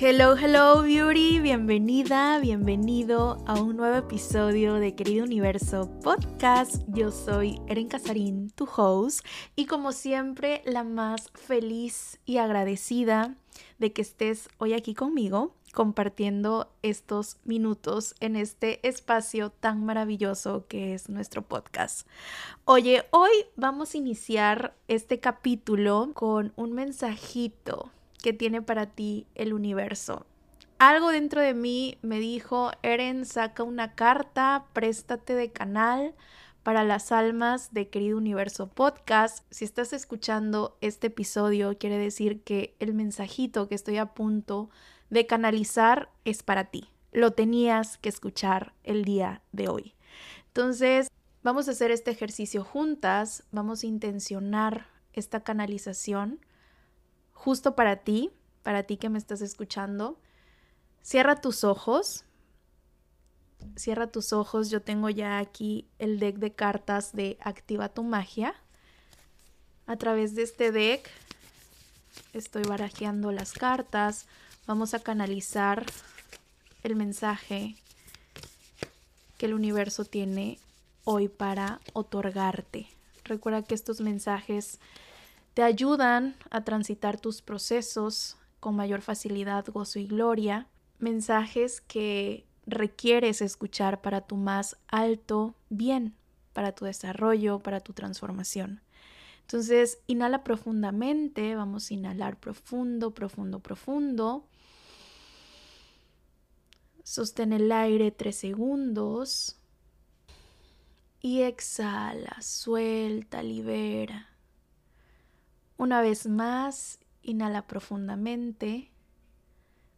Hello, hello, beauty. Bienvenida, bienvenido a un nuevo episodio de Querido Universo Podcast. Yo soy Eren Casarín, tu host, y como siempre, la más feliz y agradecida de que estés hoy aquí conmigo compartiendo estos minutos en este espacio tan maravilloso que es nuestro podcast. Oye, hoy vamos a iniciar este capítulo con un mensajito que tiene para ti el universo. Algo dentro de mí me dijo, Eren, saca una carta, préstate de canal para las almas de Querido Universo Podcast. Si estás escuchando este episodio, quiere decir que el mensajito que estoy a punto de canalizar es para ti. Lo tenías que escuchar el día de hoy. Entonces, vamos a hacer este ejercicio juntas, vamos a intencionar esta canalización justo para ti, para ti que me estás escuchando. Cierra tus ojos. Cierra tus ojos. Yo tengo ya aquí el deck de cartas de Activa tu magia. A través de este deck estoy barajeando las cartas. Vamos a canalizar el mensaje que el universo tiene hoy para otorgarte. Recuerda que estos mensajes te ayudan a transitar tus procesos con mayor facilidad, gozo y gloria, mensajes que requieres escuchar para tu más alto bien, para tu desarrollo, para tu transformación. Entonces, inhala profundamente, vamos a inhalar profundo, profundo, profundo. Sostén el aire tres segundos y exhala, suelta, libera. Una vez más, inhala profundamente.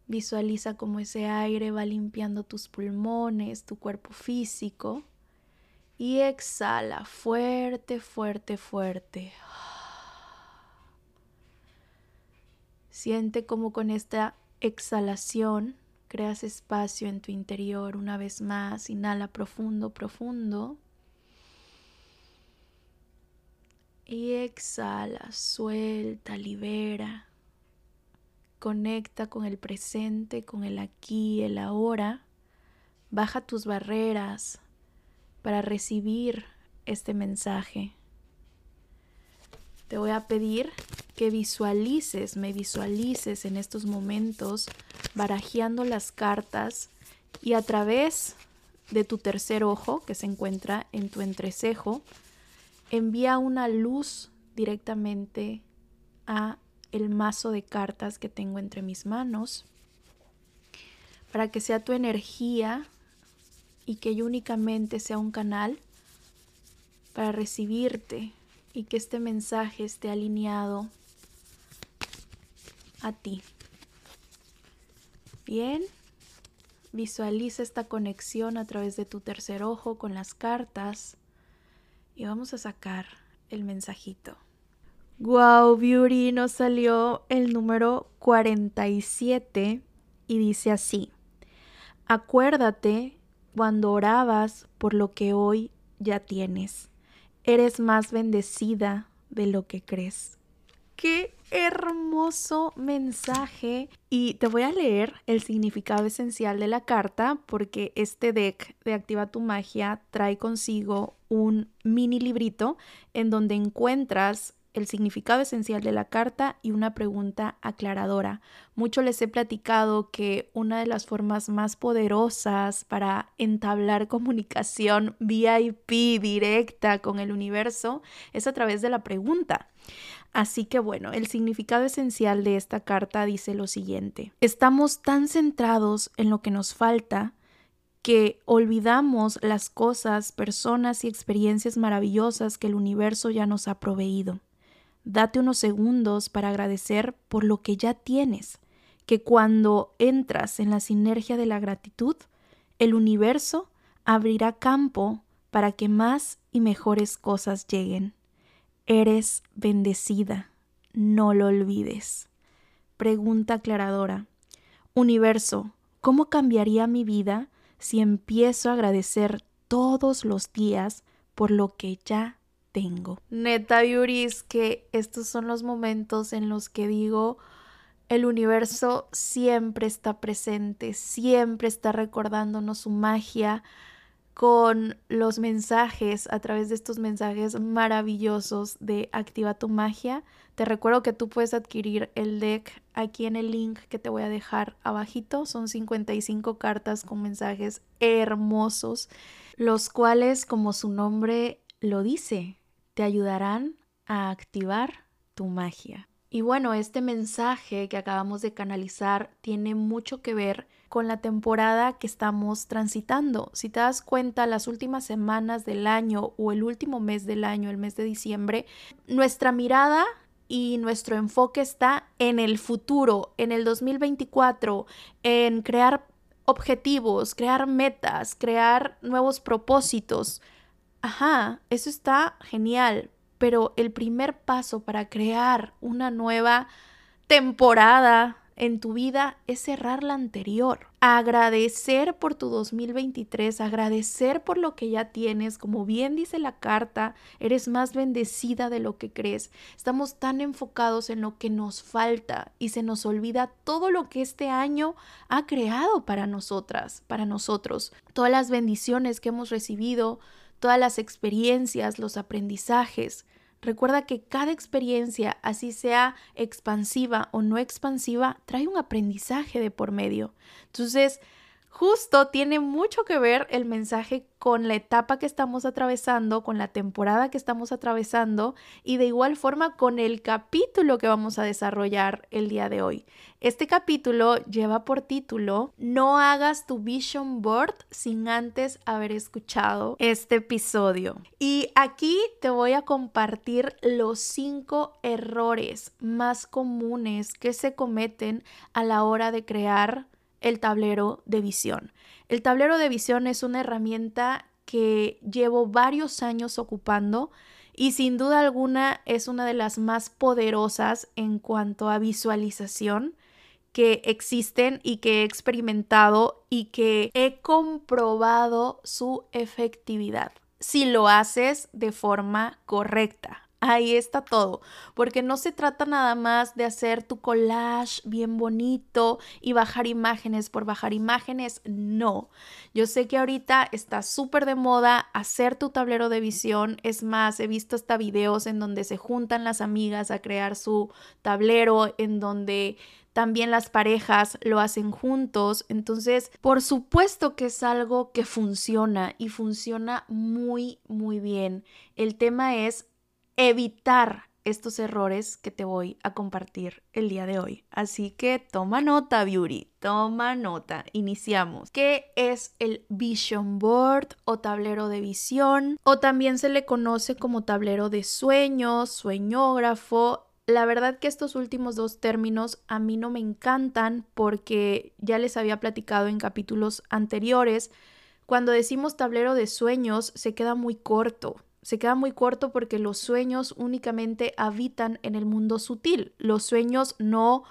Visualiza cómo ese aire va limpiando tus pulmones, tu cuerpo físico. Y exhala fuerte, fuerte, fuerte. Siente como con esta exhalación creas espacio en tu interior una vez más. Inhala profundo, profundo. Y exhala, suelta, libera. Conecta con el presente, con el aquí, el ahora. Baja tus barreras para recibir este mensaje. Te voy a pedir que visualices, me visualices en estos momentos barajeando las cartas y a través de tu tercer ojo que se encuentra en tu entrecejo, envía una luz directamente a el mazo de cartas que tengo entre mis manos para que sea tu energía y que yo únicamente sea un canal para recibirte y que este mensaje esté alineado a ti. Bien, visualiza esta conexión a través de tu tercer ojo con las cartas y vamos a sacar el mensajito. Wow, Beauty, nos salió el número 47 y dice así, acuérdate cuando orabas por lo que hoy ya tienes, eres más bendecida de lo que crees. Qué hermoso mensaje. Y te voy a leer el significado esencial de la carta porque este deck de Activa tu Magia trae consigo un mini librito en donde encuentras el significado esencial de la carta y una pregunta aclaradora. Mucho les he platicado que una de las formas más poderosas para entablar comunicación VIP directa con el universo es a través de la pregunta. Así que bueno, el significado esencial de esta carta dice lo siguiente. Estamos tan centrados en lo que nos falta que olvidamos las cosas, personas y experiencias maravillosas que el universo ya nos ha proveído. Date unos segundos para agradecer por lo que ya tienes, que cuando entras en la sinergia de la gratitud, el universo abrirá campo para que más y mejores cosas lleguen. Eres bendecida, no lo olvides. Pregunta aclaradora. Universo, ¿cómo cambiaría mi vida si empiezo a agradecer todos los días por lo que ya tengo? Neta, Yuris, que estos son los momentos en los que digo, el universo siempre está presente, siempre está recordándonos su magia con los mensajes, a través de estos mensajes maravillosos de Activa tu magia. Te recuerdo que tú puedes adquirir el deck aquí en el link que te voy a dejar abajito. Son 55 cartas con mensajes hermosos, los cuales, como su nombre lo dice, te ayudarán a activar tu magia. Y bueno, este mensaje que acabamos de canalizar tiene mucho que ver con la temporada que estamos transitando. Si te das cuenta, las últimas semanas del año o el último mes del año, el mes de diciembre, nuestra mirada y nuestro enfoque está en el futuro, en el 2024, en crear objetivos, crear metas, crear nuevos propósitos. Ajá, eso está genial, pero el primer paso para crear una nueva temporada en tu vida es cerrar la anterior. Agradecer por tu 2023, agradecer por lo que ya tienes, como bien dice la carta, eres más bendecida de lo que crees. Estamos tan enfocados en lo que nos falta y se nos olvida todo lo que este año ha creado para nosotras, para nosotros. Todas las bendiciones que hemos recibido, todas las experiencias, los aprendizajes. Recuerda que cada experiencia, así sea expansiva o no expansiva, trae un aprendizaje de por medio. Entonces, justo tiene mucho que ver el mensaje con la etapa que estamos atravesando, con la temporada que estamos atravesando y de igual forma con el capítulo que vamos a desarrollar el día de hoy. Este capítulo lleva por título No hagas tu vision board sin antes haber escuchado este episodio. Y aquí te voy a compartir los cinco errores más comunes que se cometen a la hora de crear el tablero de visión. El tablero de visión es una herramienta que llevo varios años ocupando y sin duda alguna es una de las más poderosas en cuanto a visualización que existen y que he experimentado y que he comprobado su efectividad si lo haces de forma correcta. Ahí está todo, porque no se trata nada más de hacer tu collage bien bonito y bajar imágenes por bajar imágenes, no. Yo sé que ahorita está súper de moda hacer tu tablero de visión, es más, he visto hasta videos en donde se juntan las amigas a crear su tablero, en donde también las parejas lo hacen juntos. Entonces, por supuesto que es algo que funciona y funciona muy, muy bien. El tema es evitar estos errores que te voy a compartir el día de hoy. Así que toma nota, Beauty, toma nota. Iniciamos. ¿Qué es el Vision Board o tablero de visión? O también se le conoce como tablero de sueños, sueñógrafo. La verdad que estos últimos dos términos a mí no me encantan porque ya les había platicado en capítulos anteriores. Cuando decimos tablero de sueños se queda muy corto se queda muy corto porque los sueños únicamente habitan en el mundo sutil. Los sueños no,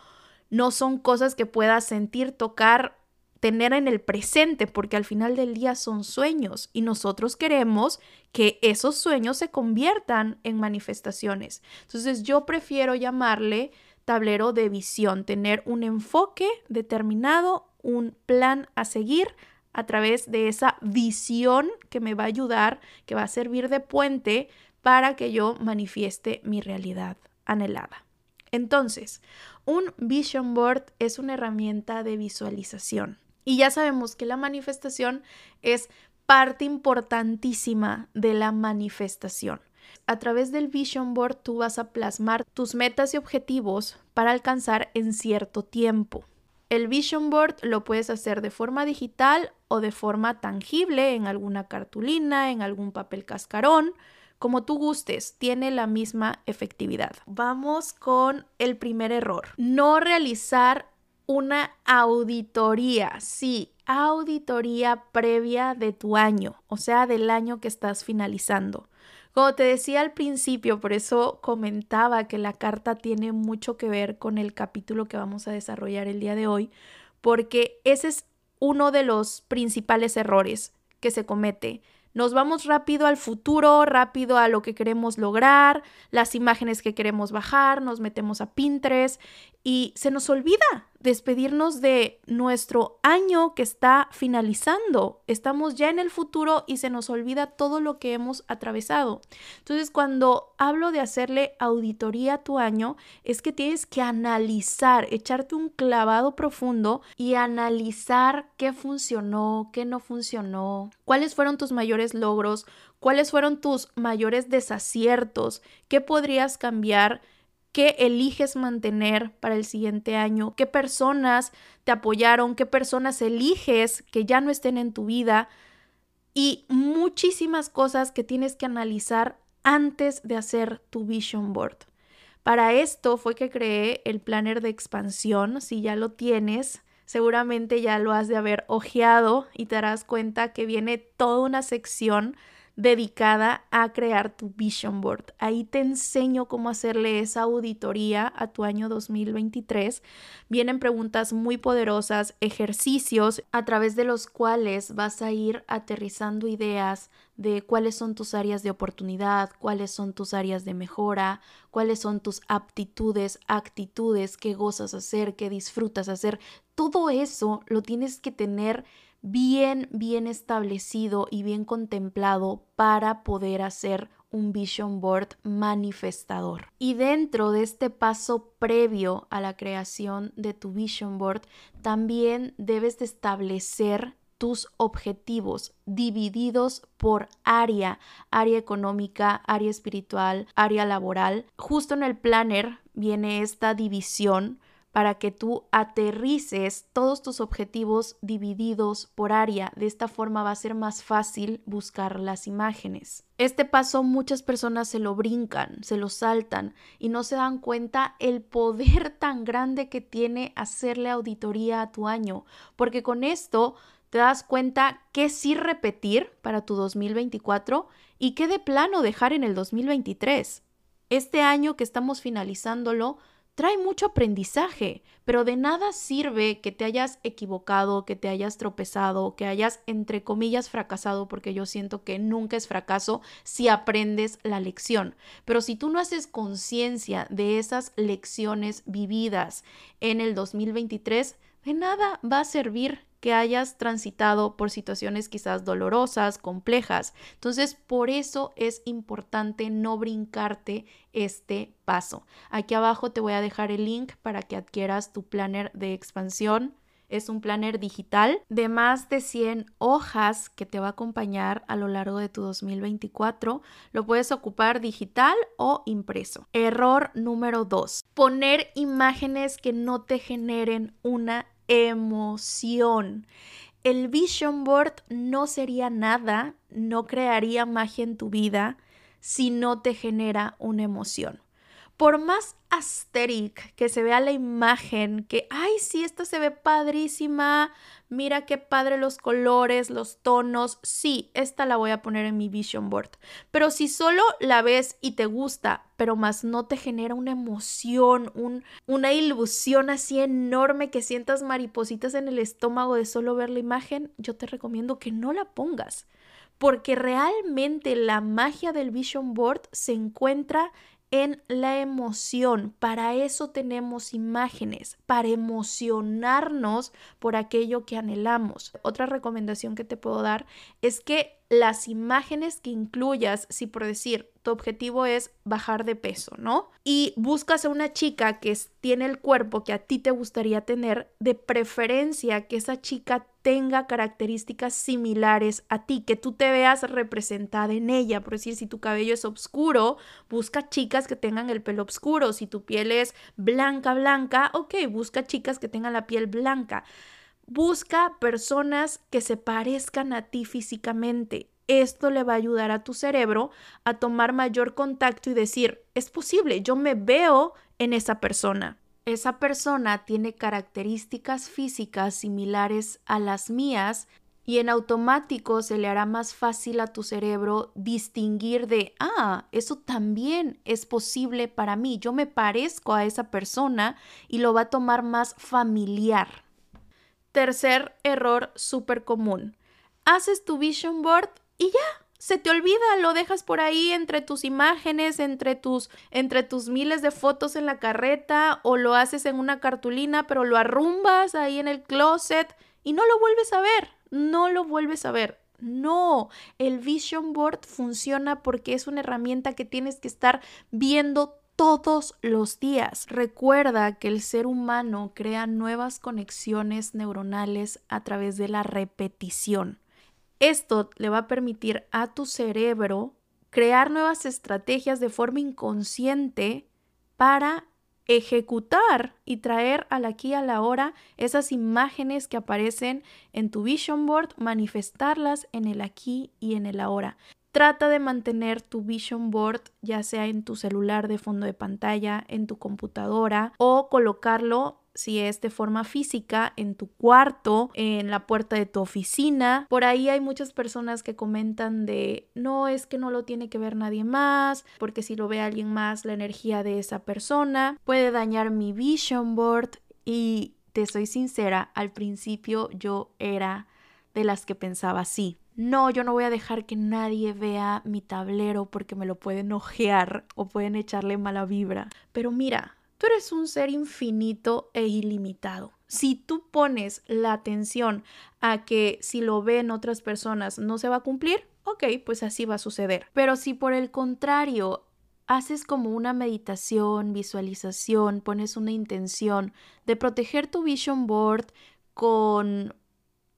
no son cosas que puedas sentir, tocar, tener en el presente, porque al final del día son sueños y nosotros queremos que esos sueños se conviertan en manifestaciones. Entonces yo prefiero llamarle tablero de visión, tener un enfoque determinado, un plan a seguir a través de esa visión que me va a ayudar, que va a servir de puente para que yo manifieste mi realidad anhelada. Entonces, un vision board es una herramienta de visualización y ya sabemos que la manifestación es parte importantísima de la manifestación. A través del vision board tú vas a plasmar tus metas y objetivos para alcanzar en cierto tiempo. El vision board lo puedes hacer de forma digital o de forma tangible en alguna cartulina, en algún papel cascarón, como tú gustes, tiene la misma efectividad. Vamos con el primer error. No realizar una auditoría, sí, auditoría previa de tu año, o sea, del año que estás finalizando. Como te decía al principio, por eso comentaba que la carta tiene mucho que ver con el capítulo que vamos a desarrollar el día de hoy, porque ese es uno de los principales errores que se comete. Nos vamos rápido al futuro, rápido a lo que queremos lograr, las imágenes que queremos bajar, nos metemos a Pinterest y se nos olvida despedirnos de nuestro año que está finalizando. Estamos ya en el futuro y se nos olvida todo lo que hemos atravesado. Entonces, cuando hablo de hacerle auditoría a tu año, es que tienes que analizar, echarte un clavado profundo y analizar qué funcionó, qué no funcionó, cuáles fueron tus mayores logros, cuáles fueron tus mayores desaciertos, qué podrías cambiar qué eliges mantener para el siguiente año, qué personas te apoyaron, qué personas eliges que ya no estén en tu vida y muchísimas cosas que tienes que analizar antes de hacer tu vision board. Para esto fue que creé el planner de expansión. Si ya lo tienes, seguramente ya lo has de haber ojeado y te darás cuenta que viene toda una sección dedicada a crear tu vision board. Ahí te enseño cómo hacerle esa auditoría a tu año 2023. Vienen preguntas muy poderosas, ejercicios a través de los cuales vas a ir aterrizando ideas de cuáles son tus áreas de oportunidad, cuáles son tus áreas de mejora, cuáles son tus aptitudes, actitudes, qué gozas hacer, qué disfrutas hacer. Todo eso lo tienes que tener bien, bien establecido y bien contemplado para poder hacer un vision board manifestador. Y dentro de este paso previo a la creación de tu vision board, también debes de establecer tus objetivos divididos por área, área económica, área espiritual, área laboral. Justo en el planner viene esta división para que tú aterrices todos tus objetivos divididos por área. De esta forma va a ser más fácil buscar las imágenes. Este paso muchas personas se lo brincan, se lo saltan y no se dan cuenta el poder tan grande que tiene hacerle auditoría a tu año, porque con esto te das cuenta qué sí repetir para tu 2024 y qué de plano dejar en el 2023. Este año que estamos finalizándolo, trae mucho aprendizaje, pero de nada sirve que te hayas equivocado, que te hayas tropezado, que hayas, entre comillas, fracasado, porque yo siento que nunca es fracaso si aprendes la lección. Pero si tú no haces conciencia de esas lecciones vividas en el 2023, de nada va a servir que hayas transitado por situaciones quizás dolorosas, complejas. Entonces, por eso es importante no brincarte este paso. Aquí abajo te voy a dejar el link para que adquieras tu planner de expansión. Es un planner digital de más de 100 hojas que te va a acompañar a lo largo de tu 2024. Lo puedes ocupar digital o impreso. Error número 2. Poner imágenes que no te generen una emoción. El vision board no sería nada, no crearía magia en tu vida si no te genera una emoción. Por más aesthetic que se vea la imagen, que, ay, sí, esta se ve padrísima, mira qué padre los colores, los tonos, sí, esta la voy a poner en mi vision board. Pero si solo la ves y te gusta, pero más no te genera una emoción, un, una ilusión así enorme que sientas maripositas en el estómago de solo ver la imagen, yo te recomiendo que no la pongas. Porque realmente la magia del vision board se encuentra en la emoción. Para eso tenemos imágenes, para emocionarnos por aquello que anhelamos. Otra recomendación que te puedo dar es que las imágenes que incluyas, si por decir tu objetivo es bajar de peso, ¿no? Y buscas a una chica que tiene el cuerpo que a ti te gustaría tener, de preferencia que esa chica tenga características similares a ti, que tú te veas representada en ella. Por decir, si tu cabello es oscuro, busca chicas que tengan el pelo oscuro. Si tu piel es blanca, blanca, ok, busca chicas que tengan la piel blanca. Busca personas que se parezcan a ti físicamente. Esto le va a ayudar a tu cerebro a tomar mayor contacto y decir, es posible, yo me veo en esa persona. Esa persona tiene características físicas similares a las mías y en automático se le hará más fácil a tu cerebro distinguir de, ah, eso también es posible para mí, yo me parezco a esa persona y lo va a tomar más familiar. Tercer error súper común. Haces tu vision board y ya, se te olvida, lo dejas por ahí entre tus imágenes, entre tus, entre tus miles de fotos en la carreta o lo haces en una cartulina, pero lo arrumbas ahí en el closet y no lo vuelves a ver, no lo vuelves a ver. No, el Vision Board funciona porque es una herramienta que tienes que estar viendo todos los días. Recuerda que el ser humano crea nuevas conexiones neuronales a través de la repetición. Esto le va a permitir a tu cerebro crear nuevas estrategias de forma inconsciente para ejecutar y traer al aquí a la hora esas imágenes que aparecen en tu vision board, manifestarlas en el aquí y en el ahora. Trata de mantener tu vision board ya sea en tu celular de fondo de pantalla, en tu computadora o colocarlo si es de forma física, en tu cuarto, en la puerta de tu oficina. Por ahí hay muchas personas que comentan de, no, es que no lo tiene que ver nadie más, porque si lo ve alguien más, la energía de esa persona puede dañar mi vision board. Y te soy sincera, al principio yo era de las que pensaba así. No, yo no voy a dejar que nadie vea mi tablero porque me lo pueden ojear o pueden echarle mala vibra. Pero mira, Tú eres un ser infinito e ilimitado. Si tú pones la atención a que si lo ven otras personas no se va a cumplir, ok, pues así va a suceder. Pero si por el contrario haces como una meditación, visualización, pones una intención de proteger tu vision board con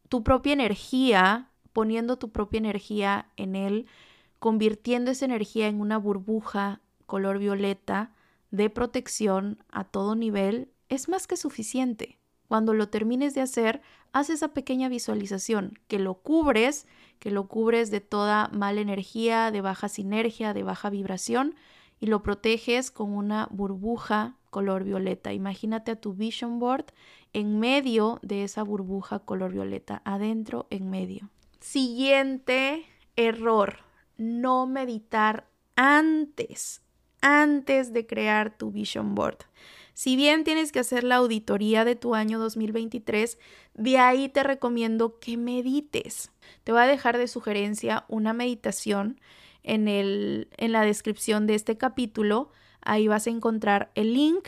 tu propia energía, poniendo tu propia energía en él, convirtiendo esa energía en una burbuja color violeta, de protección a todo nivel es más que suficiente. Cuando lo termines de hacer, haz esa pequeña visualización, que lo cubres, que lo cubres de toda mala energía, de baja sinergia, de baja vibración, y lo proteges con una burbuja color violeta. Imagínate a tu vision board en medio de esa burbuja color violeta, adentro, en medio. Siguiente error, no meditar antes antes de crear tu vision board. Si bien tienes que hacer la auditoría de tu año 2023, de ahí te recomiendo que medites. Te voy a dejar de sugerencia una meditación en, el, en la descripción de este capítulo. Ahí vas a encontrar el link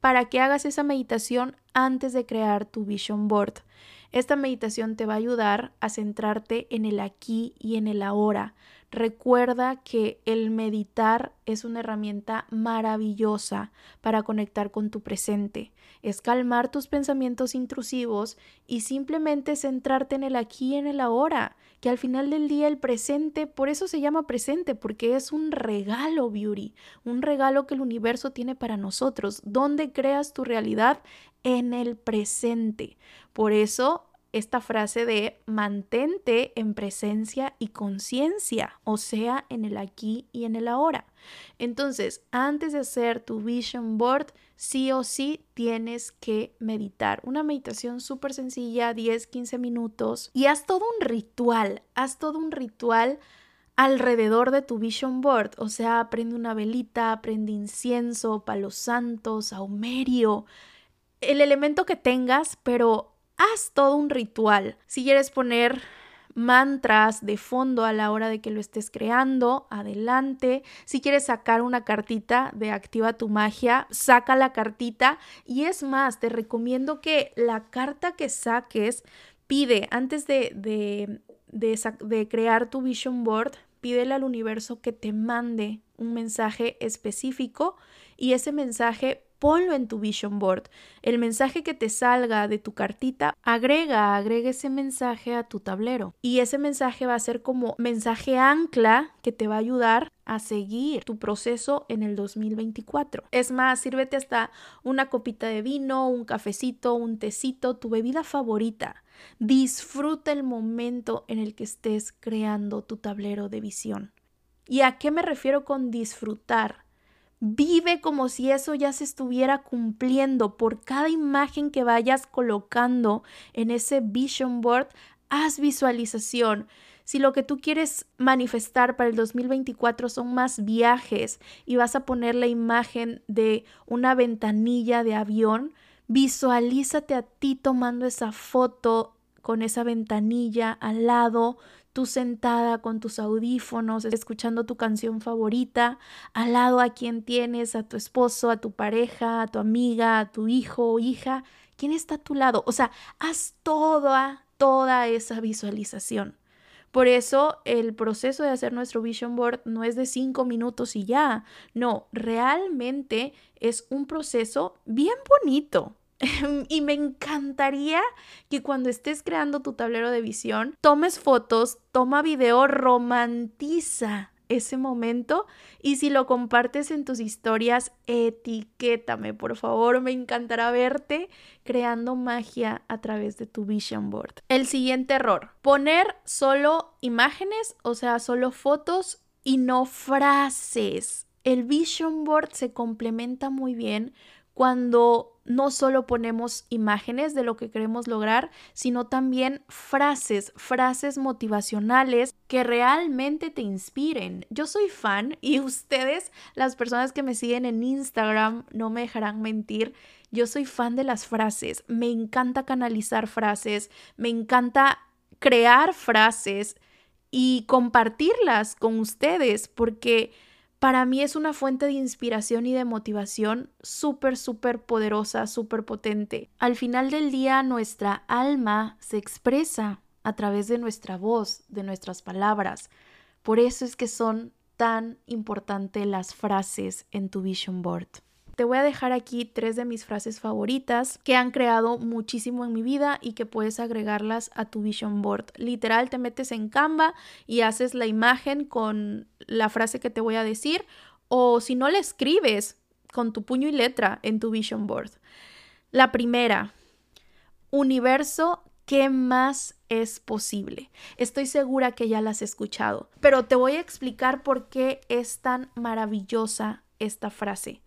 para que hagas esa meditación antes de crear tu vision board. Esta meditación te va a ayudar a centrarte en el aquí y en el ahora, Recuerda que el meditar es una herramienta maravillosa para conectar con tu presente. Es calmar tus pensamientos intrusivos y simplemente centrarte en el aquí y en el ahora, que al final del día el presente, por eso se llama presente, porque es un regalo, Beauty, un regalo que el universo tiene para nosotros, donde creas tu realidad en el presente. Por eso esta frase de mantente en presencia y conciencia, o sea, en el aquí y en el ahora. Entonces, antes de hacer tu vision board, sí o sí tienes que meditar. Una meditación súper sencilla, 10, 15 minutos, y haz todo un ritual, haz todo un ritual alrededor de tu vision board, o sea, prende una velita, prende incienso, palos santos, aumerio, el elemento que tengas, pero haz todo un ritual. Si quieres poner mantras de fondo a la hora de que lo estés creando, adelante. Si quieres sacar una cartita de Activa tu magia, saca la cartita. Y es más, te recomiendo que la carta que saques, pide antes de, de, de crear tu vision board, pídele al universo que te mande un mensaje específico y ese mensaje ponlo en tu vision board. El mensaje que te salga de tu cartita, agrega, agrega ese mensaje a tu tablero. Y ese mensaje va a ser como mensaje ancla que te va a ayudar a seguir tu proceso en el 2024. Es más, sírvete hasta una copita de vino, un cafecito, un tecito, tu bebida favorita. Disfruta el momento en el que estés creando tu tablero de visión. ¿Y a qué me refiero con disfrutar? Vive como si eso ya se estuviera cumpliendo. Por cada imagen que vayas colocando en ese vision board, haz visualización. Si lo que tú quieres manifestar para el 2024 son más viajes y vas a poner la imagen de una ventanilla de avión, visualízate a ti tomando esa foto con esa ventanilla al lado, tú sentada con tus audífonos, escuchando tu canción favorita, al lado a quien tienes, a tu esposo, a tu pareja, a tu amiga, a tu hijo o hija, ¿quién está a tu lado? O sea, haz toda, toda esa visualización. Por eso el proceso de hacer nuestro vision board no es de cinco minutos y ya, no, realmente es un proceso bien bonito, y me encantaría que cuando estés creando tu tablero de visión, tomes fotos, toma video, romantiza ese momento y si lo compartes en tus historias, etiquétame, por favor, me encantará verte creando magia a través de tu vision board. El siguiente error, poner solo imágenes, o sea, solo fotos y no frases. El vision board se complementa muy bien cuando no solo ponemos imágenes de lo que queremos lograr, sino también frases, frases motivacionales que realmente te inspiren. Yo soy fan y ustedes, las personas que me siguen en Instagram, no me dejarán mentir. Yo soy fan de las frases, me encanta canalizar frases, me encanta crear frases y compartirlas con ustedes porque para mí es una fuente de inspiración y de motivación súper, súper poderosa, súper potente. Al final del día, nuestra alma se expresa a través de nuestra voz, de nuestras palabras. Por eso es que son tan importantes las frases en tu vision board. Te voy a dejar aquí tres de mis frases favoritas que han creado muchísimo en mi vida y que puedes agregarlas a tu vision board. Literal, te metes en Canva y haces la imagen con la frase que te voy a decir o si no la escribes con tu puño y letra en tu vision board. La primera, universo, ¿qué más es posible? Estoy segura que ya la has escuchado, pero te voy a explicar por qué es tan maravillosa esta frase.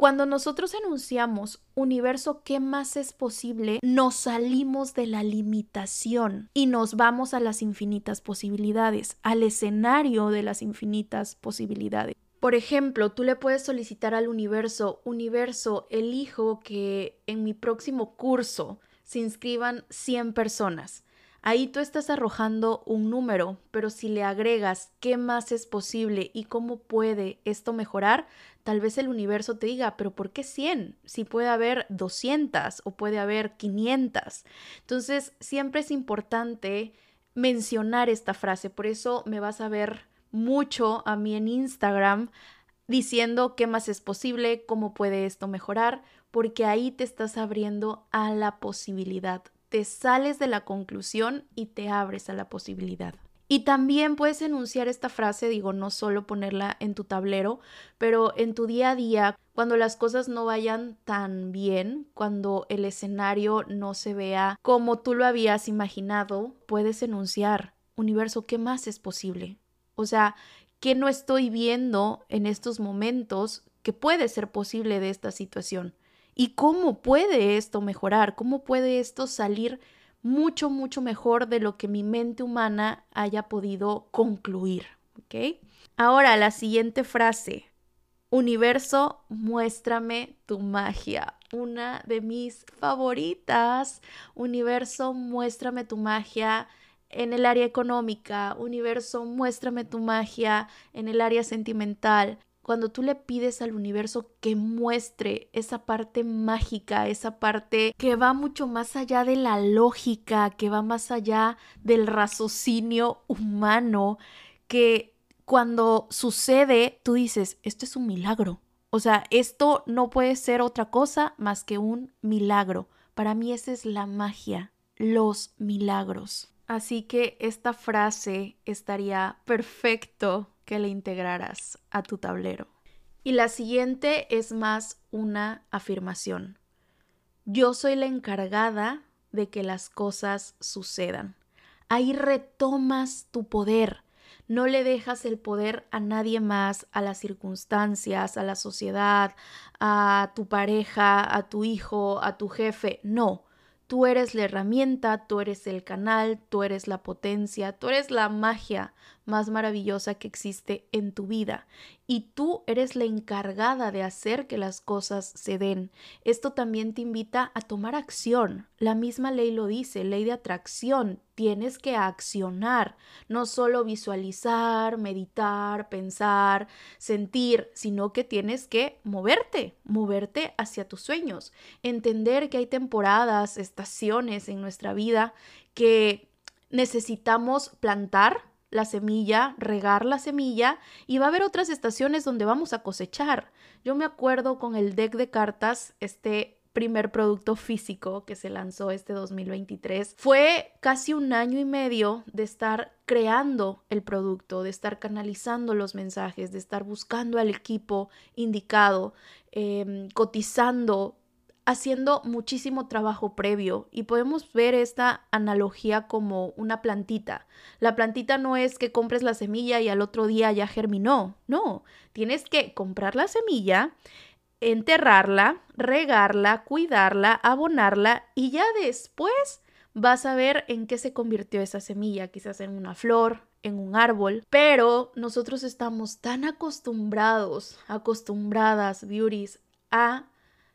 Cuando nosotros enunciamos universo, ¿qué más es posible? Nos salimos de la limitación y nos vamos a las infinitas posibilidades, al escenario de las infinitas posibilidades. Por ejemplo, tú le puedes solicitar al universo, universo, elijo que en mi próximo curso se inscriban 100 personas. Ahí tú estás arrojando un número, pero si le agregas qué más es posible y cómo puede esto mejorar, tal vez el universo te diga, pero ¿por qué 100? Si puede haber 200 o puede haber 500. Entonces, siempre es importante mencionar esta frase, por eso me vas a ver mucho a mí en Instagram diciendo qué más es posible, cómo puede esto mejorar, porque ahí te estás abriendo a la posibilidad te sales de la conclusión y te abres a la posibilidad. Y también puedes enunciar esta frase, digo, no solo ponerla en tu tablero, pero en tu día a día, cuando las cosas no vayan tan bien, cuando el escenario no se vea como tú lo habías imaginado, puedes enunciar, universo, ¿qué más es posible? O sea, ¿qué no estoy viendo en estos momentos que puede ser posible de esta situación? ¿Y cómo puede esto mejorar? ¿Cómo puede esto salir mucho, mucho mejor de lo que mi mente humana haya podido concluir? ¿Ok? Ahora, la siguiente frase. Universo, muéstrame tu magia. Una de mis favoritas. Universo, muéstrame tu magia en el área económica. Universo, muéstrame tu magia en el área sentimental cuando tú le pides al universo que muestre esa parte mágica, esa parte que va mucho más allá de la lógica, que va más allá del raciocinio humano, que cuando sucede, tú dices, esto es un milagro. O sea, esto no puede ser otra cosa más que un milagro. Para mí esa es la magia, los milagros. Así que esta frase estaría perfecto que le integraras a tu tablero. Y la siguiente es más una afirmación. Yo soy la encargada de que las cosas sucedan. Ahí retomas tu poder. No le dejas el poder a nadie más, a las circunstancias, a la sociedad, a tu pareja, a tu hijo, a tu jefe. No, Tú eres la herramienta, tú eres el canal, tú eres la potencia, tú eres la magia más maravillosa que existe en tu vida y tú eres la encargada de hacer que las cosas se den. Esto también te invita a tomar acción. La misma ley lo dice, ley de atracción. Tienes que accionar, no solo visualizar, meditar, pensar, sentir, sino que tienes que moverte, moverte hacia tus sueños. Entender que hay temporadas, estaciones en nuestra vida que necesitamos plantar la semilla, regar la semilla y va a haber otras estaciones donde vamos a cosechar. Yo me acuerdo con el deck de cartas, este primer producto físico que se lanzó este 2023. Fue casi un año y medio de estar creando el producto, de estar canalizando los mensajes, de estar buscando al equipo indicado, em, cotizando haciendo muchísimo trabajo previo y podemos ver esta analogía como una plantita. La plantita no es que compres la semilla y al otro día ya germinó, no, tienes que comprar la semilla, enterrarla, regarla, cuidarla, abonarla y ya después vas a ver en qué se convirtió esa semilla, quizás en una flor, en un árbol, pero nosotros estamos tan acostumbrados, acostumbradas, beauties, a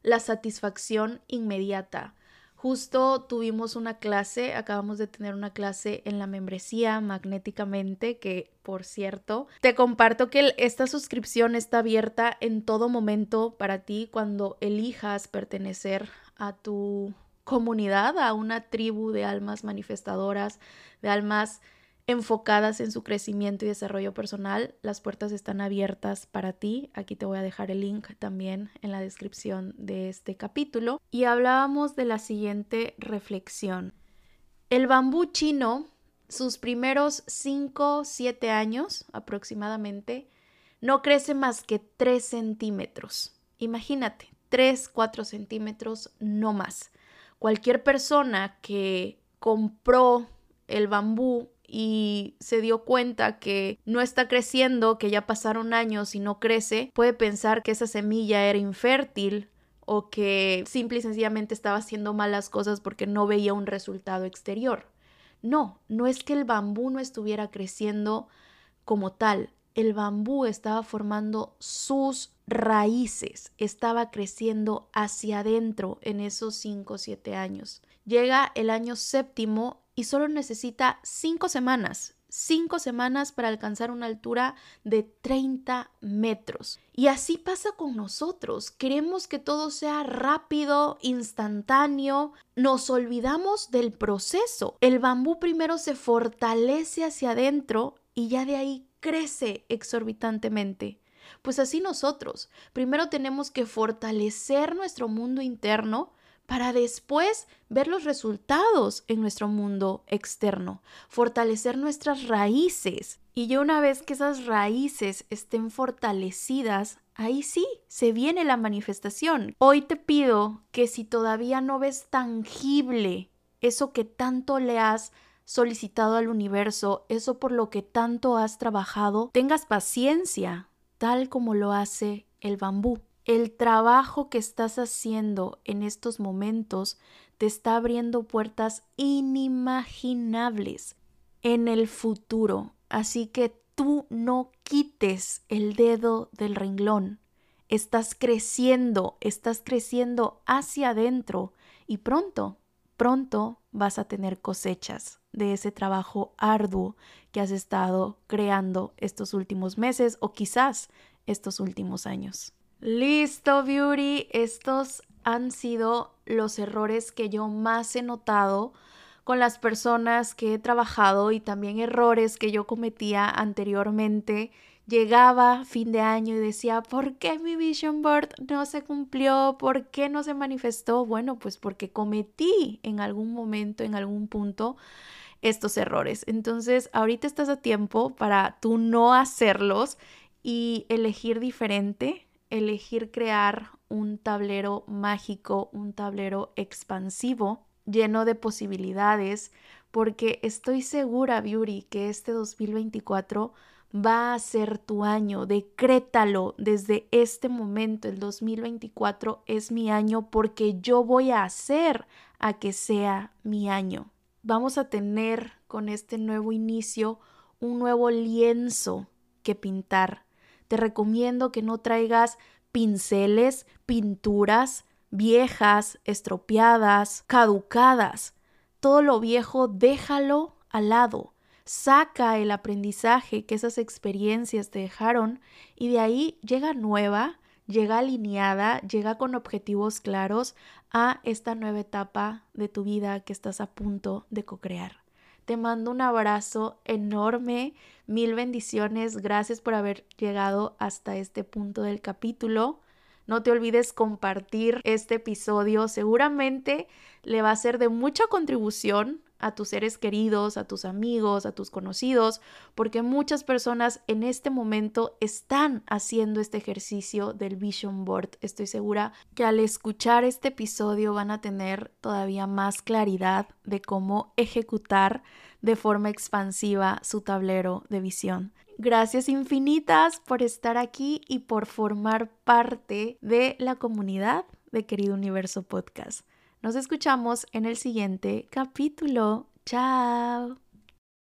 la satisfacción inmediata. Justo tuvimos una clase, acabamos de tener una clase en la membresía magnéticamente, que por cierto, te comparto que esta suscripción está abierta en todo momento para ti cuando elijas pertenecer a tu comunidad, a una tribu de almas manifestadoras, de almas enfocadas en su crecimiento y desarrollo personal, las puertas están abiertas para ti. Aquí te voy a dejar el link también en la descripción de este capítulo. Y hablábamos de la siguiente reflexión. El bambú chino, sus primeros 5, 7 años aproximadamente, no crece más que 3 centímetros. Imagínate, 3, 4 centímetros, no más. Cualquier persona que compró el bambú y se dio cuenta que no está creciendo, que ya pasaron años y no crece, puede pensar que esa semilla era infértil o que simple y sencillamente estaba haciendo malas cosas porque no veía un resultado exterior. No, no es que el bambú no estuviera creciendo como tal, el bambú estaba formando sus raíces, estaba creciendo hacia adentro en esos 5 o 7 años. Llega el año séptimo y solo necesita cinco semanas, cinco semanas para alcanzar una altura de 30 metros. Y así pasa con nosotros. Queremos que todo sea rápido, instantáneo. Nos olvidamos del proceso. El bambú primero se fortalece hacia adentro y ya de ahí crece exorbitantemente. Pues así nosotros, primero tenemos que fortalecer nuestro mundo interno para después ver los resultados en nuestro mundo externo, fortalecer nuestras raíces. Y ya una vez que esas raíces estén fortalecidas, ahí sí, se viene la manifestación. Hoy te pido que si todavía no ves tangible eso que tanto le has solicitado al universo, eso por lo que tanto has trabajado, tengas paciencia, tal como lo hace el bambú. El trabajo que estás haciendo en estos momentos te está abriendo puertas inimaginables en el futuro. Así que tú no quites el dedo del renglón. Estás creciendo, estás creciendo hacia adentro y pronto, pronto vas a tener cosechas de ese trabajo arduo que has estado creando estos últimos meses o quizás estos últimos años. Listo, Beauty. Estos han sido los errores que yo más he notado con las personas que he trabajado y también errores que yo cometía anteriormente. Llegaba fin de año y decía, ¿por qué mi vision board no se cumplió? ¿Por qué no se manifestó? Bueno, pues porque cometí en algún momento, en algún punto, estos errores. Entonces, ahorita estás a tiempo para tú no hacerlos y elegir diferente, elegir crear un tablero mágico, un tablero expansivo, lleno de posibilidades, porque estoy segura, Beauty, que este 2024 va a ser tu año. Decrétalo desde este momento. El 2024 es mi año porque yo voy a hacer a que sea mi año. Vamos a tener con este nuevo inicio un nuevo lienzo que pintar. Te recomiendo que no traigas pinceles, pinturas viejas, estropeadas, caducadas. Todo lo viejo déjalo al lado. Saca el aprendizaje que esas experiencias te dejaron y de ahí llega nueva, llega alineada, llega con objetivos claros a esta nueva etapa de tu vida que estás a punto de co-crear. Te mando un abrazo enorme, mil bendiciones, gracias por haber llegado hasta este punto del capítulo. No te olvides compartir este episodio, seguramente le va a ser de mucha contribución a tus seres queridos, a tus amigos, a tus conocidos, porque muchas personas en este momento están haciendo este ejercicio del Vision Board. Estoy segura que al escuchar este episodio van a tener todavía más claridad de cómo ejecutar de forma expansiva su tablero de visión. Gracias infinitas por estar aquí y por formar parte de la comunidad de Querido Universo Podcast. Nos escuchamos en el siguiente capítulo. Chao.